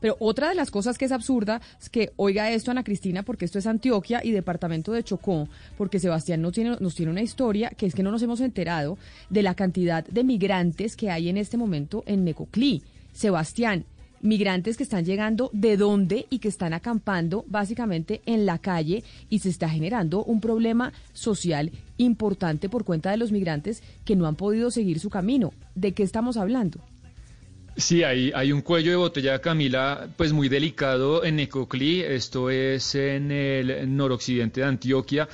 Pero otra de las cosas que es absurda es que oiga esto Ana Cristina, porque esto es Antioquia y departamento de Chocó, porque Sebastián nos tiene, nos tiene una historia que es que no nos hemos enterado de la cantidad de migrantes que hay en este momento en Necoclí. Sebastián, migrantes que están llegando de dónde y que están acampando básicamente en la calle y se está generando un problema social importante por cuenta de los migrantes que no han podido seguir su camino. ¿De qué estamos hablando? Sí, hay, hay un cuello de botella, Camila, pues muy delicado en Necoclí, esto es en el noroccidente de Antioquia.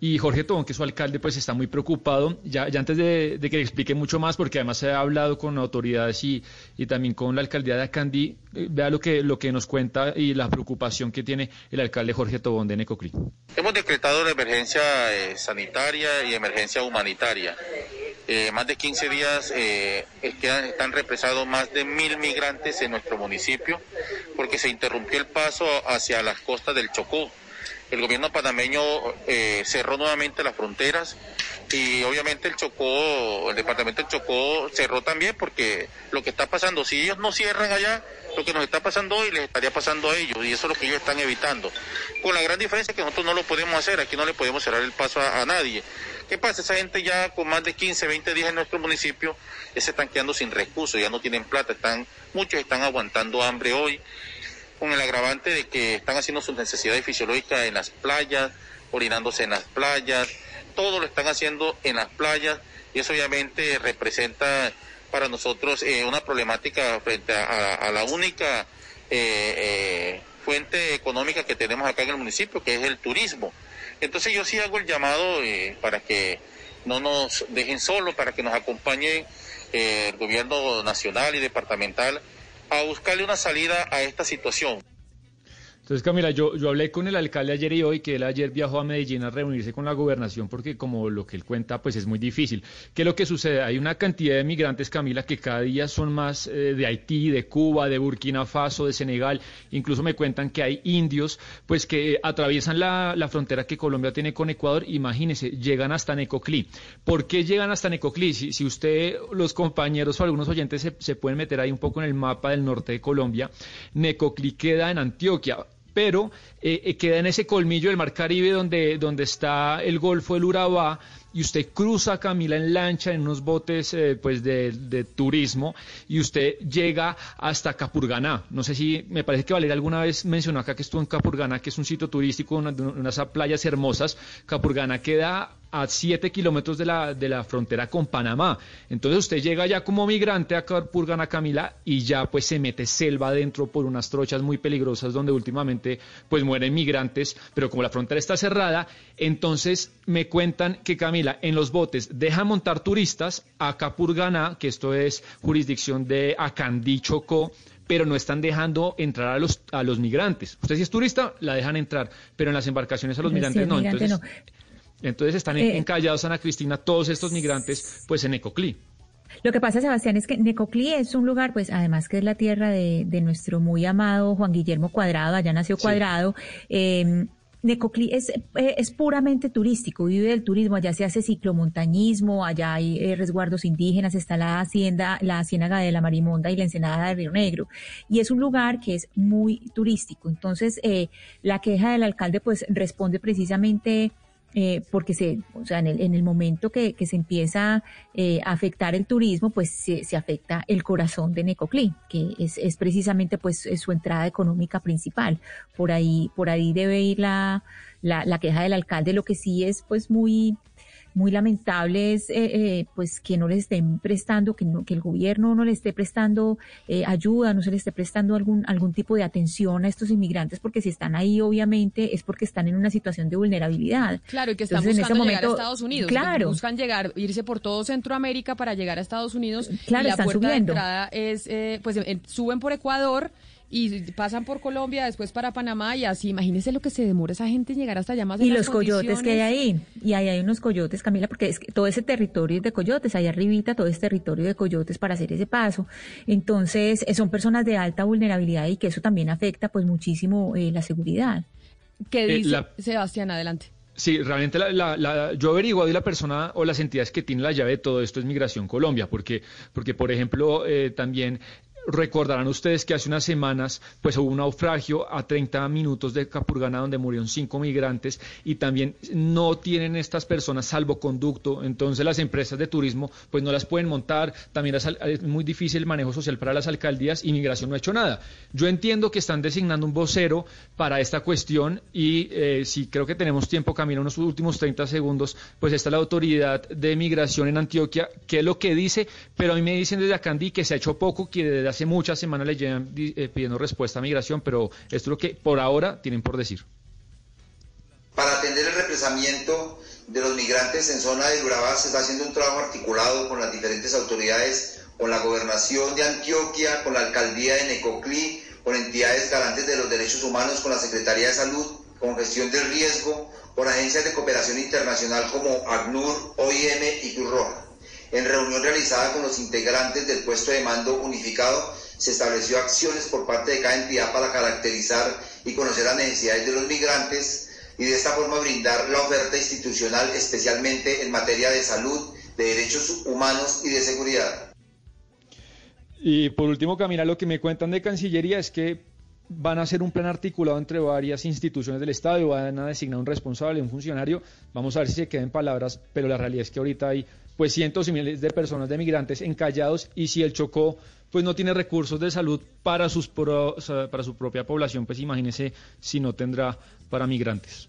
Y Jorge Tobón, que es su alcalde, pues está muy preocupado. Ya, antes de, que le explique mucho más, porque además se ha hablado con autoridades y, y también con la alcaldía de Acandí, eh, vea lo que, lo que nos cuenta y la preocupación que tiene el alcalde Jorge Tobón de Necoclí. Hemos decretado la emergencia eh, sanitaria y emergencia humanitaria. Eh, más de 15 días eh, están represados más de mil migrantes en nuestro municipio porque se interrumpió el paso hacia las costas del Chocó. El gobierno panameño eh, cerró nuevamente las fronteras y obviamente el Chocó, el departamento del Chocó cerró también porque lo que está pasando, si ellos no cierran allá, lo que nos está pasando hoy les estaría pasando a ellos y eso es lo que ellos están evitando. Con la gran diferencia que nosotros no lo podemos hacer, aquí no le podemos cerrar el paso a nadie. ¿Qué pasa? Esa gente ya con más de 15, 20 días en nuestro municipio ya se están quedando sin recursos, ya no tienen plata, están, muchos están aguantando hambre hoy, con el agravante de que están haciendo sus necesidades fisiológicas en las playas, orinándose en las playas, todo lo están haciendo en las playas y eso obviamente representa para nosotros eh, una problemática frente a, la única eh, eh, fuente económica que tenemos acá en el municipio, que es el turismo. Entonces yo sí hago el llamado eh, para que no nos dejen solos, para que nos acompañe eh, el gobierno nacional y departamental a buscarle una salida a esta situación. Entonces, Camila, yo, hablé con el alcalde ayer y hoy, que él ayer viajó a Medellín a reunirse con la gobernación, porque como lo que él cuenta, pues es muy difícil. ¿Qué es lo que sucede? Hay una cantidad de migrantes, Camila, que cada día son más eh, de Haití, de Cuba, de Burkina Faso, de Senegal. Incluso me cuentan que hay indios, pues que atraviesan la, frontera que Colombia tiene con Ecuador. Imagínese, llegan hasta Necoclí. ¿Por qué llegan hasta Necoclí? Si, si usted, los compañeros o algunos oyentes se, se pueden meter ahí un poco en el mapa del norte de Colombia, Necoclí queda en Antioquia pero eh, eh, queda en ese colmillo del Mar Caribe donde, donde está el Golfo del Urabá y usted cruza Camila en lancha en unos botes eh, pues de, turismo y usted llega hasta Capurganá. No sé si me parece que Valeria alguna vez mencionó acá que estuvo en Capurganá, que es un sitio turístico, unas playas hermosas. Capurganá queda a 7 kilómetros de la, de la frontera con Panamá. Entonces usted llega ya como migrante a Capurganá, Camila, y ya pues se mete selva adentro por unas trochas muy peligrosas donde últimamente pues mueren migrantes, pero como la frontera está cerrada, entonces me cuentan que Camila en los botes deja montar turistas a Capurganá, que esto es jurisdicción de Acandí, Chocó, pero no están dejando entrar a los, a los migrantes. Usted si es turista, la dejan entrar, pero en las embarcaciones a los migrantes no. Entonces, entonces están eh, encallados, Ana Cristina, todos estos migrantes, pues en Ecoclí. Lo que pasa, Sebastián, es que Necoclí es un lugar, pues además que es la tierra de, nuestro muy amado Juan Guillermo Cuadrado, allá nació Cuadrado. Eh, Necoclí es, eh, es puramente turístico, vive del turismo, allá se hace ciclomontañismo, allá hay eh, resguardos indígenas, está la hacienda, la ciénaga de la Marimonda y la ensenada de Río Negro. Y es un lugar que es muy turístico. Entonces, eh, la queja del alcalde pues responde precisamente eh, porque se, o sea, en el, en el momento que, que se empieza eh, a afectar el turismo, pues se, se, afecta el corazón de Necoclí, que es, es precisamente pues su entrada económica principal. Por ahí, por ahí debe ir la, la, la queja del alcalde, lo que sí es pues muy, muy lamentable es eh, eh, pues que no les estén prestando, que, que el gobierno no le esté prestando eh, ayuda, no se le esté prestando algún, algún tipo de atención a estos inmigrantes, porque si están ahí obviamente es porque están en una situación de vulnerabilidad. Claro, y que están buscando llegar a Estados Unidos. Claro. buscan llegar, irse por todo Centroamérica para llegar a Estados Unidos. Claro, y la puerta subiendo. de entrada es, pues suben por Ecuador y pasan por Colombia, después para Panamá y así. Imagínense lo que se demora esa gente en llegar hasta allá más. Y los coyotes que hay ahí. Y ahí hay unos coyotes, Camila, porque es que todo ese territorio es de coyotes. Allá arribita todo es territorio de coyotes para hacer ese paso. Entonces, eh, son personas de alta vulnerabilidad y que eso también afecta pues muchísimo eh, la seguridad. ¿Qué eh, dice Sebastián? Adelante. Sí, realmente la, la, yo he averiguado y la persona o las entidades que tienen la llave de todo esto es Migración Colombia, porque, porque por ejemplo, también recordarán ustedes que hace unas semanas pues hubo un naufragio a 30 minutos de Capurgana donde murieron cinco migrantes y también no tienen estas personas salvoconducto, entonces las empresas de turismo pues no las pueden montar, también es muy difícil el manejo social para las alcaldías. Y migración no ha hecho nada. Yo entiendo que están designando un vocero para esta cuestión y eh, si creo que tenemos tiempo, Camino, unos últimos 30 segundos, pues está la autoridad de migración en Antioquia, que es lo que dice, pero a mí me dicen desde Acandí que se ha hecho poco, que desde hace muchas semanas le llevan eh, pidiendo respuesta a migración, pero esto es lo que por ahora tienen por decir. Para atender el represamiento de los migrantes en zona de Urabá se está haciendo un trabajo articulado con las diferentes autoridades, con la gobernación de Antioquia, con la alcaldía de Necoclí, con entidades garantes de los derechos humanos, con la Secretaría de Salud, con gestión del riesgo, con agencias de cooperación internacional como ACNUR, OIM y Cruz Roja. En reunión realizada con los integrantes del puesto de mando unificado, se estableció acciones por parte de cada entidad para caracterizar y conocer las necesidades de los migrantes y de esta forma brindar la oferta institucional, especialmente en materia de salud, de derechos humanos y de seguridad. Y por último, Camila, lo que me cuentan de Cancillería es que van a hacer un plan articulado entre varias instituciones del Estado y van a designar un responsable, un funcionario. Vamos a ver si se quedan palabras, pero la realidad es que ahorita hay pues cientos y miles de personas, de migrantes encallados y si el Chocó pues no tiene recursos de salud para, sus para su propia población, pues imagínese si no tendrá para migrantes.